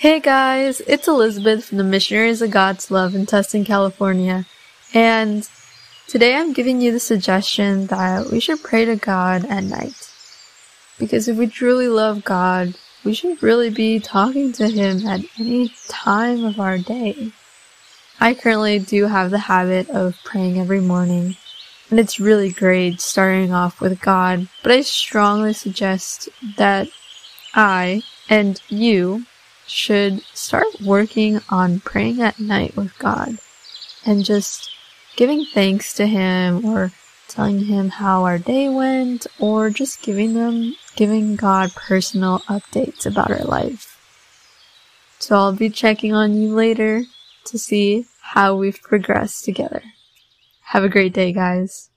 Hey guys, it's Elizabeth from the Missionaries of God's Love in Tustin, California. And today I'm giving you the suggestion that we should pray to God at night. Because if we truly love God, we should really be talking to Him at any time of our day. I currently do have the habit of praying every morning, and it's really great starting off with God, but I strongly suggest that I and you should start working on praying at night with God and just giving thanks to Him or telling Him how our day went or just giving them, giving God personal updates about our life. So I'll be checking on you later to see how we've progressed together. Have a great day, guys.